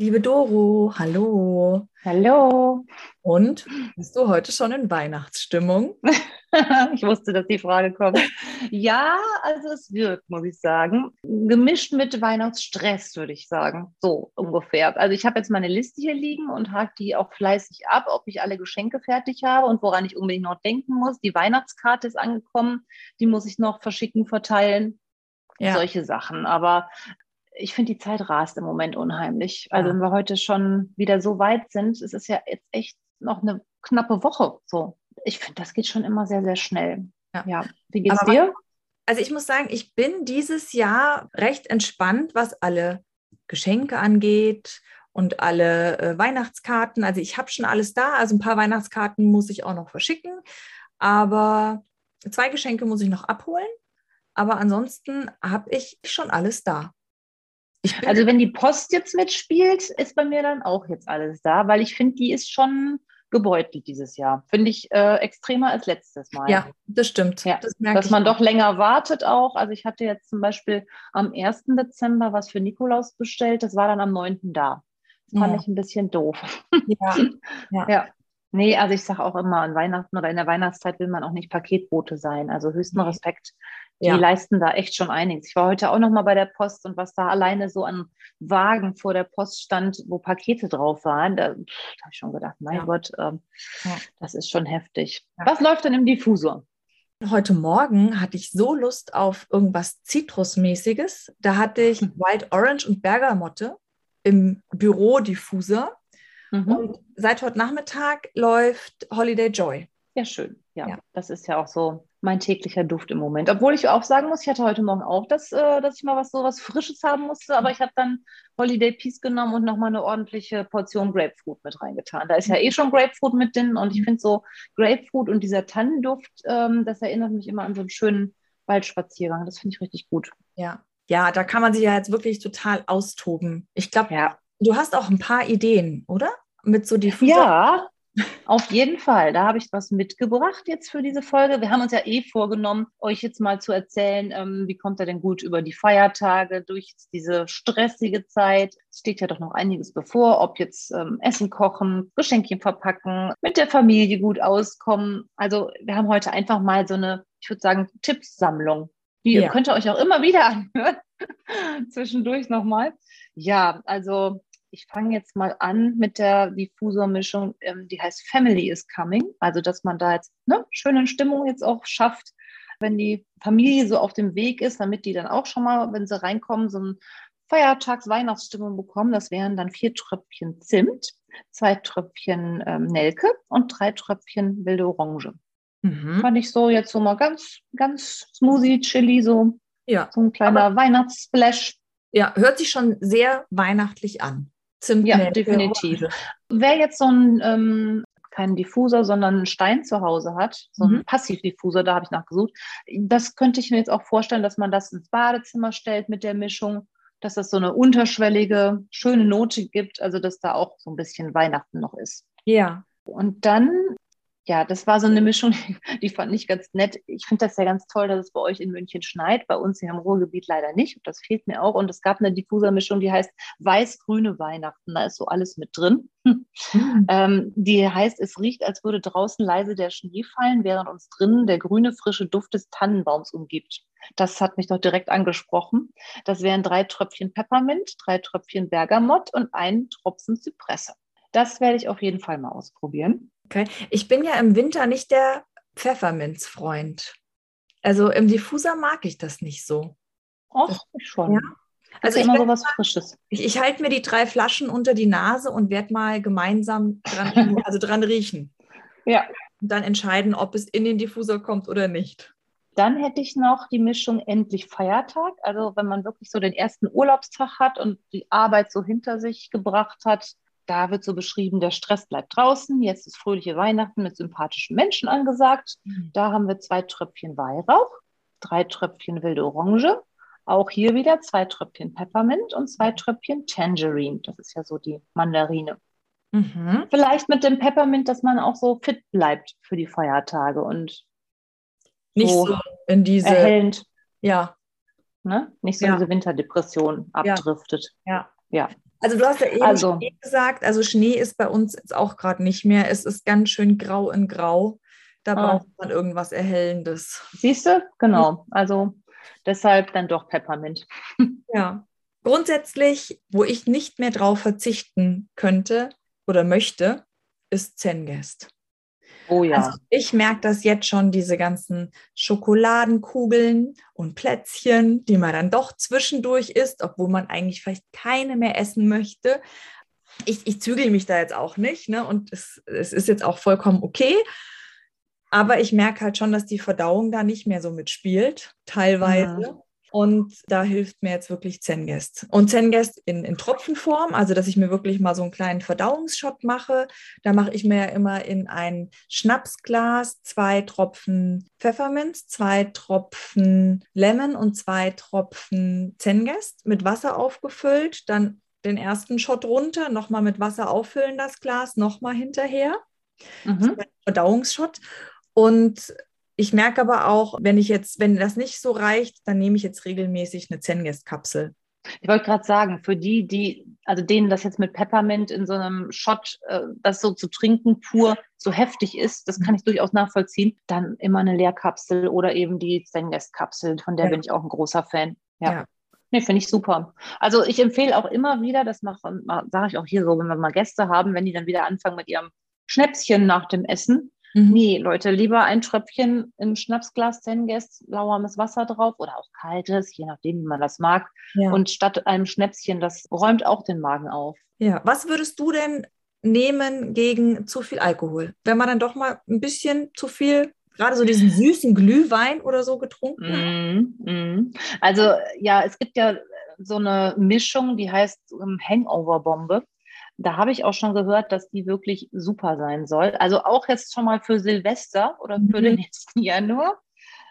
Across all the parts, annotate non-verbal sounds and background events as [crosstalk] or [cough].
Liebe Doro, hallo. Hallo. Und bist du heute schon in Weihnachtsstimmung? [laughs] ich wusste, dass die Frage kommt. Ja, also es wirkt, muss ich sagen. Gemischt mit Weihnachtsstress, würde ich sagen. So ungefähr. Also ich habe jetzt meine Liste hier liegen und hake die auch fleißig ab, ob ich alle Geschenke fertig habe und woran ich unbedingt noch denken muss. Die Weihnachtskarte ist angekommen, die muss ich noch verschicken, verteilen. Ja. Solche Sachen. Aber ich finde, die Zeit rast im Moment unheimlich. Also, ja. wenn wir heute schon wieder so weit sind, es ist ja jetzt echt noch eine knappe Woche. So, ich finde, das geht schon immer sehr, sehr schnell. Ja. ja. Wie geht's Aber dir? Also, ich muss sagen, ich bin dieses Jahr recht entspannt, was alle Geschenke angeht und alle äh, Weihnachtskarten. Also, ich habe schon alles da. Also, ein paar Weihnachtskarten muss ich auch noch verschicken. Aber zwei Geschenke muss ich noch abholen. Aber ansonsten habe ich schon alles da. Also wenn die Post jetzt mitspielt, ist bei mir dann auch jetzt alles da, weil ich finde, die ist schon gebeutelt dieses Jahr. Finde ich äh, extremer als letztes Mal. Ja, das stimmt. Ja, das dass man auch. doch länger wartet auch. Also ich hatte jetzt zum Beispiel am 1. Dezember was für Nikolaus bestellt, das war dann am 9. da. Das fand ja. ich ein bisschen doof. Ja. [laughs] ja. Nee, also ich sage auch immer, an Weihnachten oder in der Weihnachtszeit will man auch nicht Paketbote sein. Also höchsten Respekt die ja. leisten da echt schon einiges. Ich war heute auch noch mal bei der Post und was da alleine so an Wagen vor der Post stand, wo Pakete drauf waren, da, da habe ich schon gedacht, mein ja. Gott, ähm, ja. das ist schon heftig. Was läuft denn im Diffusor? Heute Morgen hatte ich so Lust auf irgendwas Zitrusmäßiges. Da hatte ich mhm. [laughs] Wild Orange und Bergamotte im Büro-Diffuser. Mhm. Und seit heute Nachmittag läuft Holiday Joy. Ja, schön. Ja, ja, das ist ja auch so mein täglicher Duft im Moment. Obwohl ich auch sagen muss, ich hatte heute Morgen auch das, äh, dass ich mal was so was Frisches haben musste, aber ich habe dann Holiday Peace genommen und nochmal eine ordentliche Portion Grapefruit mit reingetan. Da ist ja eh schon Grapefruit mit drin und ich finde so Grapefruit und dieser Tannenduft, ähm, das erinnert mich immer an so einen schönen Waldspaziergang. Das finde ich richtig gut. Ja. Ja, da kann man sich ja jetzt wirklich total austoben. Ich glaube, ja. Du hast auch ein paar Ideen, oder? Mit so die Ja, auf jeden Fall. Da habe ich was mitgebracht jetzt für diese Folge. Wir haben uns ja eh vorgenommen, euch jetzt mal zu erzählen, ähm, wie kommt er denn gut über die Feiertage, durch diese stressige Zeit. Es steht ja doch noch einiges bevor, ob jetzt ähm, Essen kochen, Geschenkchen verpacken, mit der Familie gut auskommen. Also wir haben heute einfach mal so eine, ich würde sagen, Tippsammlung. Die ja. könnt ihr euch auch immer wieder [laughs] anhören. Zwischendurch nochmal. Ja, also ich fange jetzt mal an mit der Diffusormischung, ähm, die heißt Family is Coming. Also, dass man da jetzt eine schöne Stimmung jetzt auch schafft, wenn die Familie so auf dem Weg ist, damit die dann auch schon mal, wenn sie reinkommen, so ein Feiertags-Weihnachtsstimmung bekommen. Das wären dann vier Tröpfchen Zimt, zwei Tröpfchen ähm, Nelke und drei Tröpfchen wilde Orange. Mhm. Fand ich so jetzt so mal ganz, ganz smoothie, chili, so, ja. so ein kleiner Weihnachtssplash. Ja, hört sich schon sehr weihnachtlich an. Zimt ja, definitiv. Wer jetzt so ein ähm, keinen Diffuser, sondern einen Stein zu Hause hat, so einen mhm. Passivdiffuser, da habe ich nachgesucht. Das könnte ich mir jetzt auch vorstellen, dass man das ins Badezimmer stellt mit der Mischung, dass das so eine unterschwellige, schöne Note gibt, also dass da auch so ein bisschen Weihnachten noch ist. Ja. Und dann ja, das war so eine Mischung, [laughs] die fand ich ganz nett. Ich finde das ja ganz toll, dass es bei euch in München schneit. Bei uns hier im Ruhrgebiet leider nicht. Das fehlt mir auch. Und es gab eine Diffusermischung, die heißt Weiß-Grüne Weihnachten. Da ist so alles mit drin. Mhm. [laughs] ähm, die heißt, es riecht, als würde draußen leise der Schnee fallen, während uns drinnen der grüne, frische Duft des Tannenbaums umgibt. Das hat mich doch direkt angesprochen. Das wären drei Tröpfchen Peppermint, drei Tröpfchen Bergamott und ein Tropfen Zypresse. Das werde ich auf jeden Fall mal ausprobieren. Okay. Ich bin ja im Winter nicht der Pfefferminzfreund. Also im Diffuser mag ich das nicht so. Ich schon. Ja? Also ich immer so was Frisches. Ich, ich halte mir die drei Flaschen unter die Nase und werde mal gemeinsam dran, [laughs] also dran riechen. Ja. Und dann entscheiden, ob es in den Diffuser kommt oder nicht. Dann hätte ich noch die Mischung endlich Feiertag. Also wenn man wirklich so den ersten Urlaubstag hat und die Arbeit so hinter sich gebracht hat, da wird so beschrieben, der Stress bleibt draußen, jetzt ist fröhliche Weihnachten mit sympathischen Menschen angesagt. Mhm. Da haben wir zwei Tröpfchen Weihrauch, drei Tröpfchen wilde Orange, auch hier wieder zwei Tröpfchen Peppermint und zwei Tröpfchen Tangerine. Das ist ja so die Mandarine. Mhm. Vielleicht mit dem Peppermint, dass man auch so fit bleibt für die Feiertage und nicht so, so in diese erhellend. Ja. Ne? Nicht so ja. diese Winterdepression abdriftet. Ja. ja. Also du hast ja eben also, Schnee gesagt, also Schnee ist bei uns jetzt auch gerade nicht mehr. Es ist ganz schön grau in grau. Da ah. braucht man irgendwas Erhellendes. Siehst du? Genau. Also deshalb dann doch Peppermint. [laughs] Ja. Grundsätzlich, wo ich nicht mehr drauf verzichten könnte oder möchte, ist Zengest. Oh ja. Also ich merke das jetzt schon, diese ganzen Schokoladenkugeln und Plätzchen, die man dann doch zwischendurch isst, obwohl man eigentlich vielleicht keine mehr essen möchte. Ich, ich zügel mich da jetzt auch nicht ne? und es, es ist jetzt auch vollkommen okay. Aber ich merke halt schon, dass die Verdauung da nicht mehr so mitspielt, teilweise. Ja. Und da hilft mir jetzt wirklich Zengest. Und Zengest in, in Tropfenform, also dass ich mir wirklich mal so einen kleinen Verdauungsshot mache. Da mache ich mir ja immer in ein Schnapsglas zwei Tropfen Pfefferminz, zwei Tropfen Lemon und zwei Tropfen Zengest mit Wasser aufgefüllt. Dann den ersten Shot runter, nochmal mit Wasser auffüllen das Glas, nochmal hinterher. Mhm. Verdauungsshot. Und ich merke aber auch, wenn ich jetzt, wenn das nicht so reicht, dann nehme ich jetzt regelmäßig eine Zengest-Kapsel. Ich wollte gerade sagen, für die, die, also denen das jetzt mit Peppermint in so einem Shot, äh, das so zu trinken pur so heftig ist, das kann ich durchaus nachvollziehen, dann immer eine Leerkapsel oder eben die Zengest-Kapsel, von der ja. bin ich auch ein großer Fan. Ja. ja. Nee, finde ich super. Also ich empfehle auch immer wieder, das sage ich auch hier so, wenn wir mal Gäste haben, wenn die dann wieder anfangen mit ihrem Schnäpschen nach dem Essen, Mhm. Nee, Leute, lieber ein Tröpfchen im Schnapsglas Zengest, lauwarmes Wasser drauf oder auch kaltes, je nachdem, wie man das mag. Ja. Und statt einem Schnäpschen, das räumt auch den Magen auf. Ja, was würdest du denn nehmen gegen zu viel Alkohol? Wenn man dann doch mal ein bisschen zu viel gerade so diesen [laughs] süßen Glühwein oder so getrunken? Mm, mm. Also ja, es gibt ja so eine Mischung, die heißt um, Hangover-Bombe. Da habe ich auch schon gehört, dass die wirklich super sein soll. Also auch jetzt schon mal für Silvester oder für mhm. den [laughs] nächsten Januar.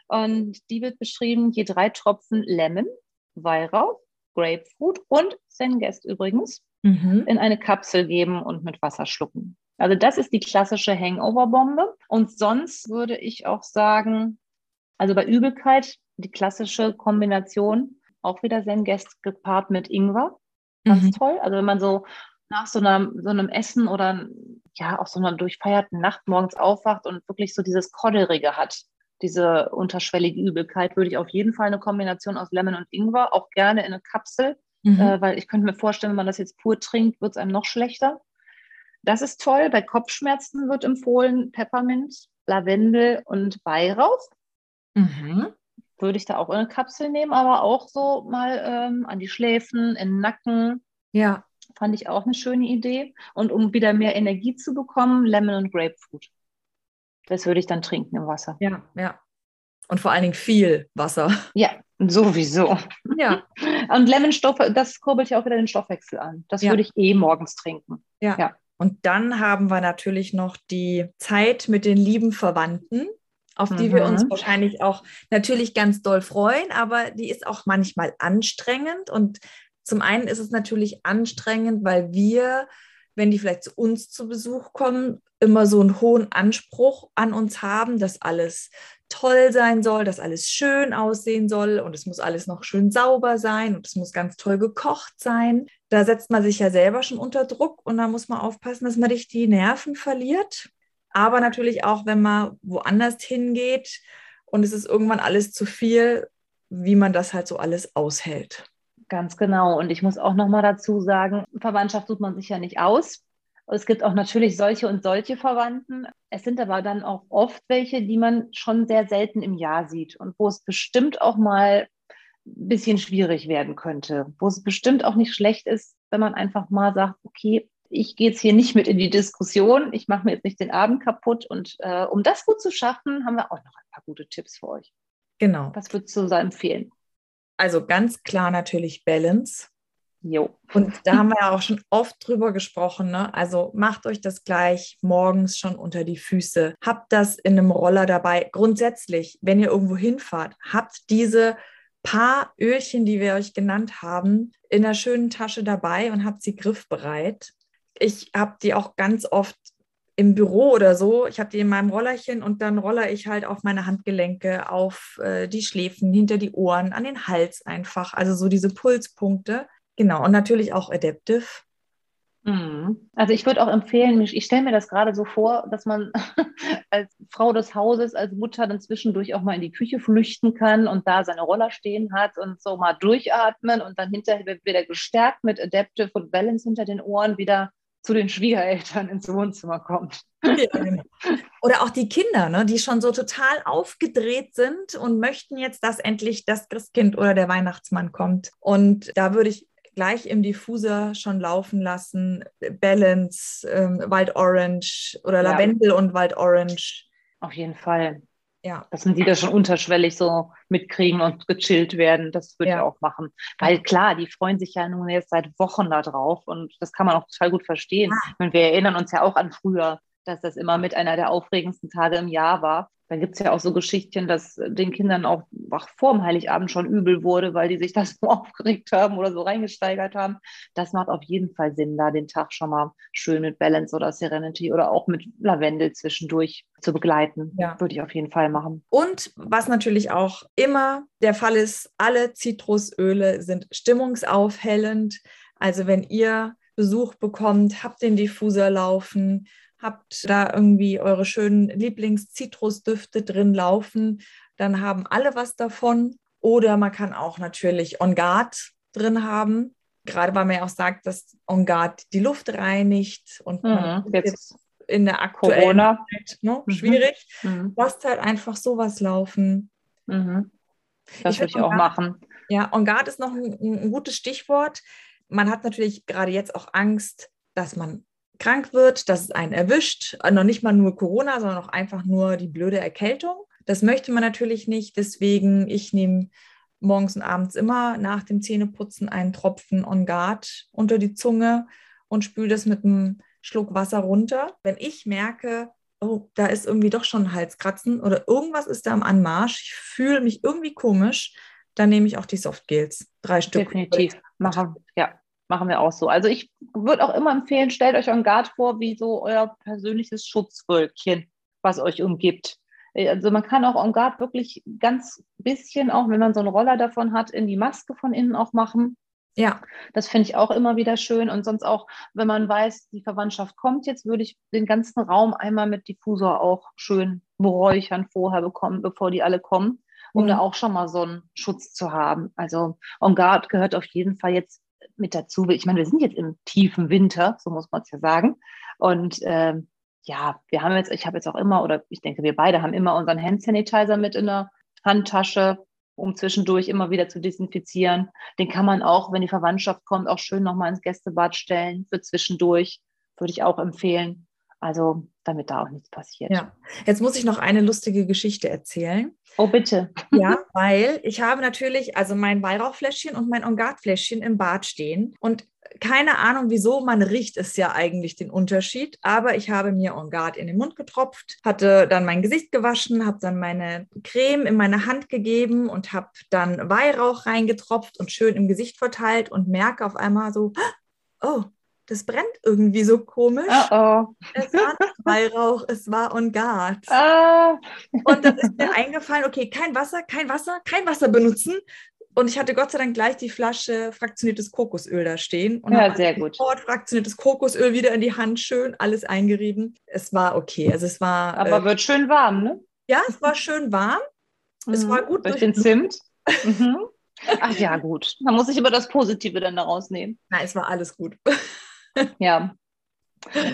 Und die wird beschrieben, je drei Tropfen Lemon, Weihrauch, Grapefruit und Zengest übrigens mhm. in eine Kapsel geben und mit Wasser schlucken. Also das ist die klassische Hangover-Bombe. Und sonst würde ich auch sagen, also bei Übelkeit die klassische Kombination, auch wieder Zengest gepaart mit Ingwer. Ganz mhm. toll. Also wenn man so nach so, einer, so einem Essen oder ja auch so einer durchfeierten Nacht morgens aufwacht und wirklich so dieses Kodderige hat, diese unterschwellige Übelkeit, würde ich auf jeden Fall eine Kombination aus Lemon und Ingwer, auch gerne in eine Kapsel, mhm. äh, weil ich könnte mir vorstellen, wenn man das jetzt pur trinkt, wird es einem noch schlechter. Das ist toll. Bei Kopfschmerzen wird empfohlen Peppermint, Lavendel und Weihrauch. Mhm. Würde ich da auch in eine Kapsel nehmen, aber auch so mal ähm, an die Schläfen, in den Nacken. Ja. Fand ich auch eine schöne Idee. Und um wieder mehr Energie zu bekommen, Lemon und Grapefruit. Das würde ich dann trinken im Wasser. Ja, ja. Und vor allen Dingen viel Wasser. Ja, sowieso. Ja. [laughs] Und Lemonstoff, das kurbelt ja auch wieder den Stoffwechsel an. Das ja. würde ich eh morgens trinken. Ja. ja. Und dann haben wir natürlich noch die Zeit mit den lieben Verwandten, auf die mhm. wir uns mhm. wahrscheinlich auch natürlich ganz doll freuen, aber die ist auch manchmal anstrengend und zum einen ist es natürlich anstrengend, weil wir, wenn die vielleicht zu uns zu Besuch kommen, immer so einen hohen Anspruch an uns haben, dass alles toll sein soll, dass alles schön aussehen soll und es muss alles noch schön sauber sein und es muss ganz toll gekocht sein. Da setzt man sich ja selber schon unter Druck und da muss man aufpassen, dass man nicht die Nerven verliert. Aber natürlich auch, wenn man woanders hingeht und es ist irgendwann alles zu viel, wie man das halt so alles aushält. Ganz genau. Und ich muss auch noch mal dazu sagen, Verwandtschaft sucht man sich ja nicht aus. Es gibt auch natürlich solche und solche Verwandten. Es sind aber dann auch oft welche, die man schon sehr selten im Jahr sieht und wo es bestimmt auch mal ein bisschen schwierig werden könnte, wo es bestimmt auch nicht schlecht ist, wenn man einfach mal sagt, okay, ich gehe jetzt hier nicht mit in die Diskussion, ich mache mir jetzt nicht den Abend kaputt. Und äh, um das gut zu schaffen, haben wir auch noch ein paar gute Tipps für euch. Genau. Was würdest du so empfehlen? Also ganz klar natürlich Balance. Jo. Und da haben wir ja auch schon oft drüber gesprochen. Ne? Also macht euch das gleich morgens schon unter die Füße. Habt das in einem Roller dabei. Grundsätzlich, wenn ihr irgendwo hinfahrt, habt diese paar Öhrchen, die wir euch genannt haben, in einer schönen Tasche dabei und habt sie griffbereit. Ich habe die auch ganz oft im Büro oder so. Ich habe die in meinem Rollerchen und dann roller ich halt auf meine Handgelenke, auf äh, die Schläfen, hinter die Ohren, an den Hals einfach. Also so diese Pulspunkte. Genau, und natürlich auch Adaptive. Mhm. Also ich würde auch empfehlen, ich stelle mir das gerade so vor, dass man [laughs] als Frau des Hauses, als Mutter dann zwischendurch auch mal in die Küche flüchten kann und da seine Roller stehen hat und so mal durchatmen und dann hinterher wieder gestärkt mit Adaptive und Balance hinter den Ohren wieder zu den Schwiegereltern ins Wohnzimmer kommt. [laughs] Oder auch die Kinder, ne, die schon so total aufgedreht sind und möchten jetzt, dass endlich das Christkind oder der Weihnachtsmann kommt. Und da würde ich gleich im Diffuser schon laufen lassen. Balance, ähm, Wild Orange oder Lavendel ja. und Wild Orange. Auf jeden Fall. Ja. Dass man die da schon unterschwellig so mitkriegen und gechillt werden, das würde ja. ich auch machen. Weil klar, die freuen sich ja nun jetzt seit Wochen da drauf und das kann man auch total gut verstehen. Ah. wir erinnern uns ja auch an früher, dass das immer mit einer der aufregendsten Tage im Jahr war. Da gibt es ja auch so Geschichten, dass den Kindern auch ach, vor dem Heiligabend schon übel wurde, weil die sich [laughs] das so aufgeregt haben oder so reingesteigert haben. Das macht auf jeden Fall Sinn, da den Tag schon mal schön mit Balance oder Serenity oder auch mit Lavendel zwischendurch zu begleiten. Ja. Würde ich auf jeden Fall machen. Und was natürlich auch immer der Fall ist, alle Zitrusöle sind stimmungsaufhellend. Also wenn ihr Besuch bekommt, habt den Diffuser laufen, habt da irgendwie eure schönen Lieblings-Zitrusdüfte drin laufen, dann haben alle was davon. Oder man kann auch natürlich On Guard drin haben, gerade weil man ja auch sagt, dass On Guard die Luft reinigt und mhm, jetzt in der aktuellen Corona. Zeit ne, mhm. schwierig. Mhm. Lasst halt einfach sowas laufen. Mhm. Das würde ich auch machen. Ja, On Guard ist noch ein, ein gutes Stichwort. Man hat natürlich gerade jetzt auch Angst, dass man krank wird, dass es einen erwischt. Noch nicht mal nur Corona, sondern auch einfach nur die blöde Erkältung. Das möchte man natürlich nicht. Deswegen, ich nehme morgens und abends immer nach dem Zähneputzen einen Tropfen On Guard unter die Zunge und spüle das mit einem Schluck Wasser runter. Wenn ich merke, oh, da ist irgendwie doch schon ein Halskratzen oder irgendwas ist da am Anmarsch, ich fühle mich irgendwie komisch, dann nehme ich auch die Softgels. Drei Stück. Definitiv. Machen, ja machen wir auch so. Also ich würde auch immer empfehlen, stellt euch ein Guard vor, wie so euer persönliches Schutzwölkchen, was euch umgibt. Also man kann auch en Guard wirklich ganz bisschen, auch wenn man so einen Roller davon hat, in die Maske von innen auch machen. Ja. Das finde ich auch immer wieder schön. Und sonst auch, wenn man weiß, die Verwandtschaft kommt jetzt, würde ich den ganzen Raum einmal mit Diffusor auch schön beräuchern vorher bekommen, bevor die alle kommen, um mhm. da auch schon mal so einen Schutz zu haben. Also En Guard gehört auf jeden Fall jetzt mit dazu. Ich meine, wir sind jetzt im tiefen Winter, so muss man es ja sagen. Und ähm, ja, wir haben jetzt, ich habe jetzt auch immer, oder ich denke, wir beide haben immer unseren Hand Sanitizer mit in der Handtasche, um zwischendurch immer wieder zu desinfizieren. Den kann man auch, wenn die Verwandtschaft kommt, auch schön nochmal ins Gästebad stellen für zwischendurch. Würde ich auch empfehlen. Also damit da auch nichts passiert. Ja, jetzt muss ich noch eine lustige Geschichte erzählen. Oh, bitte. [laughs] Ja, weil ich habe natürlich also mein Weihrauchfläschchen und mein Ongat-Fläschchen im Bad stehen und keine Ahnung, wieso, man riecht es ja eigentlich den Unterschied, aber ich habe mir Ongat in den Mund getropft, hatte dann mein Gesicht gewaschen, habe dann meine Creme in meine Hand gegeben und habe dann Weihrauch reingetropft und schön im Gesicht verteilt und merke auf einmal so, oh, das brennt irgendwie so komisch. Oh oh. Es war nicht [laughs] Weihrauch, es war On Guard. Ah. Und dann ist mir eingefallen, okay, kein Wasser, kein Wasser, kein Wasser benutzen. Und ich hatte Gott sei Dank gleich die Flasche fraktioniertes Kokosöl da stehen. Und ja, sehr gut. Sofort fraktioniertes Kokosöl wieder in die Hand, schön alles eingerieben. Es war okay. Also es war. Aber äh, wird schön warm, ne? Ja, es war schön warm. Mhm. Es war gut. Durch den Zimt. [laughs] Mhm. Ach ja, gut. Man muss sich immer das Positive dann daraus nehmen. Nein, es war alles gut. ja.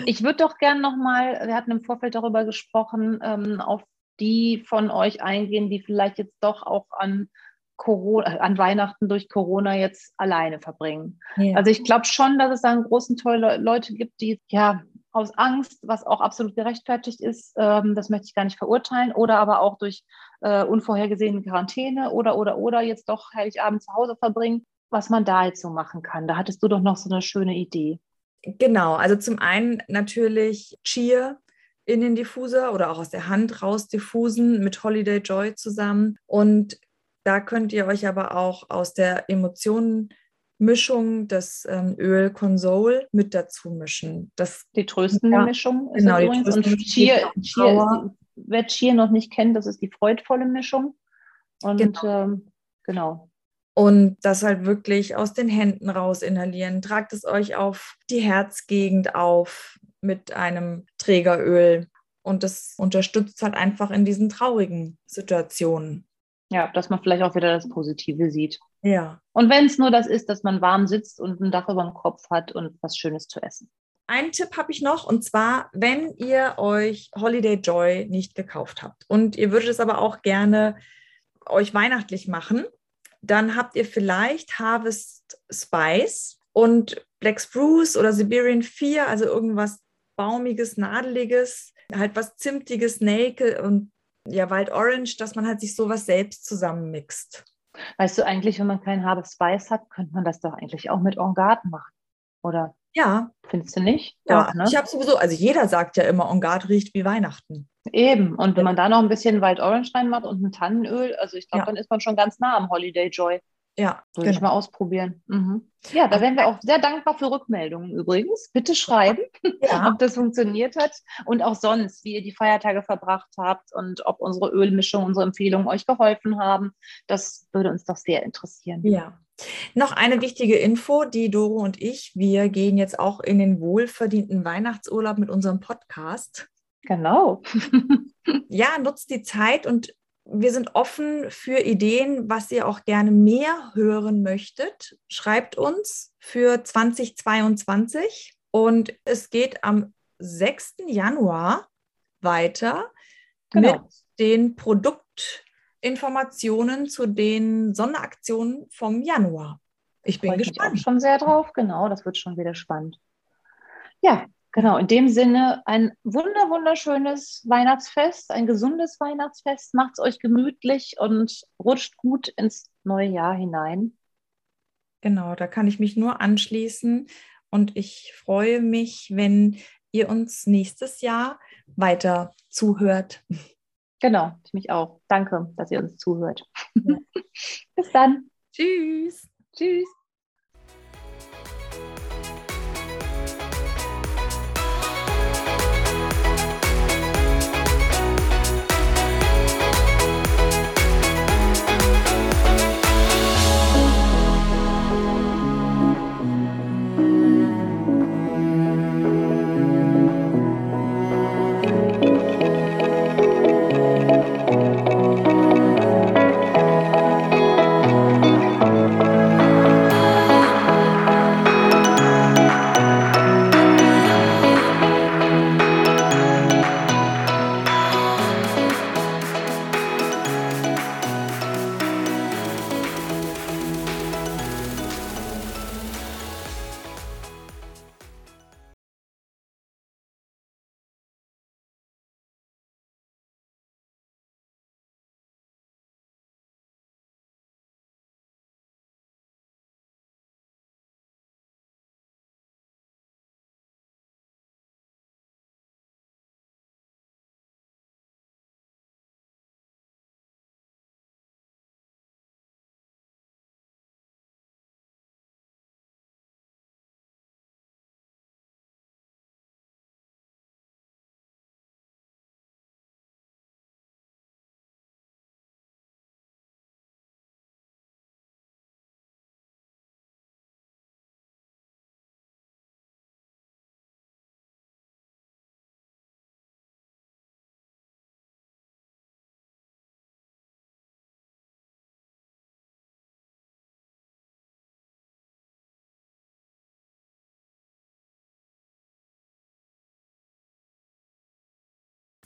Ich würde doch gerne nochmal, wir hatten im Vorfeld darüber gesprochen, ähm, auf die von euch eingehen, die vielleicht jetzt doch auch an Corona, an Weihnachten durch Corona jetzt alleine verbringen. Ja. Also ich glaube schon, dass es da einen großen Teil Leute gibt, die ja aus Angst, was auch absolut gerechtfertigt ist, ähm, das möchte ich gar nicht verurteilen, oder aber auch durch äh, unvorhergesehene Quarantäne oder oder oder jetzt doch Heiligabend zu Hause verbringen was man da jetzt so machen kann. Da hattest du doch noch so eine schöne Idee. Genau, also zum einen natürlich Cheer in den Diffuser oder auch aus der Hand raus diffusen mit Holiday Joy zusammen. Und da könnt ihr euch aber auch aus der Emotionenmischung das ähm, Öl Console mit dazu mischen. Das, die tröstende ja, Mischung ist genau, übrigens. Und Cheer, Cheer ist, wer Cheer noch nicht kennt, das ist die freudvolle Mischung. Und genau. Ähm, genau. Und das halt wirklich aus den Händen raus inhalieren. Tragt es euch auf die Herzgegend auf mit einem Trägeröl. Und das unterstützt halt einfach in diesen traurigen Situationen. Ja, dass man vielleicht auch wieder das Positive sieht. Ja. Und wenn es nur das ist, dass man warm sitzt und ein Dach über dem Kopf hat und was Schönes zu essen. Einen Tipp habe ich noch und zwar, wenn ihr euch Holiday Joy nicht gekauft habt und ihr würdet es aber auch gerne euch weihnachtlich machen, dann habt ihr vielleicht Harvest Spice und Black Spruce oder Siberian 4, also irgendwas Baumiges, Nadeliges, halt was Zimtiges, Nelke und ja, Wild Orange, dass man halt sich sowas selbst zusammenmixt. Weißt du eigentlich, wenn man keinen Harvest Spice hat, könnte man das doch eigentlich auch mit En Garde machen, oder? Ja. Findest du nicht? Ja, Doch, ne? ich habe sowieso, also jeder sagt ja immer, En Garde riecht wie Weihnachten. Eben, und wenn man da noch ein bisschen Wild Orange reinmacht und ein Tannenöl, also ich glaube, ja. dann ist man schon ganz nah am Holiday Joy. Ja, würde genau. ich mal ausprobieren. Mhm. Ja, da wären wir auch sehr dankbar für Rückmeldungen übrigens. Bitte schreiben, [laughs] ja. ob das funktioniert hat und auch sonst, wie ihr die Feiertage verbracht habt und ob unsere Ölmischung, unsere Empfehlungen euch geholfen haben. Das würde uns doch sehr interessieren. Ja. Noch eine wichtige Info, die Doro und ich, wir gehen jetzt auch in den wohlverdienten Weihnachtsurlaub mit unserem Podcast. Genau. [laughs] ja, nutzt die Zeit und wir sind offen für Ideen, was ihr auch gerne mehr hören möchtet. Schreibt uns für 2022 und es geht am 6. Januar weiter genau. mit den Produktinformationen zu den Sonderaktionen vom Januar. Ich bin gespannt. Ich schon sehr drauf, genau, das wird schon wieder spannend. Ja, Genau, in dem Sinne ein wunder, wunderschönes Weihnachtsfest, ein gesundes Weihnachtsfest. Macht es euch gemütlich und rutscht gut ins neue Jahr hinein. Genau, da kann ich mich nur anschließen und ich freue mich, wenn ihr uns nächstes Jahr weiter zuhört. Genau, ich mich auch. Danke, dass ihr uns zuhört. Ja. [laughs] Bis dann. Tschüss. Tschüss.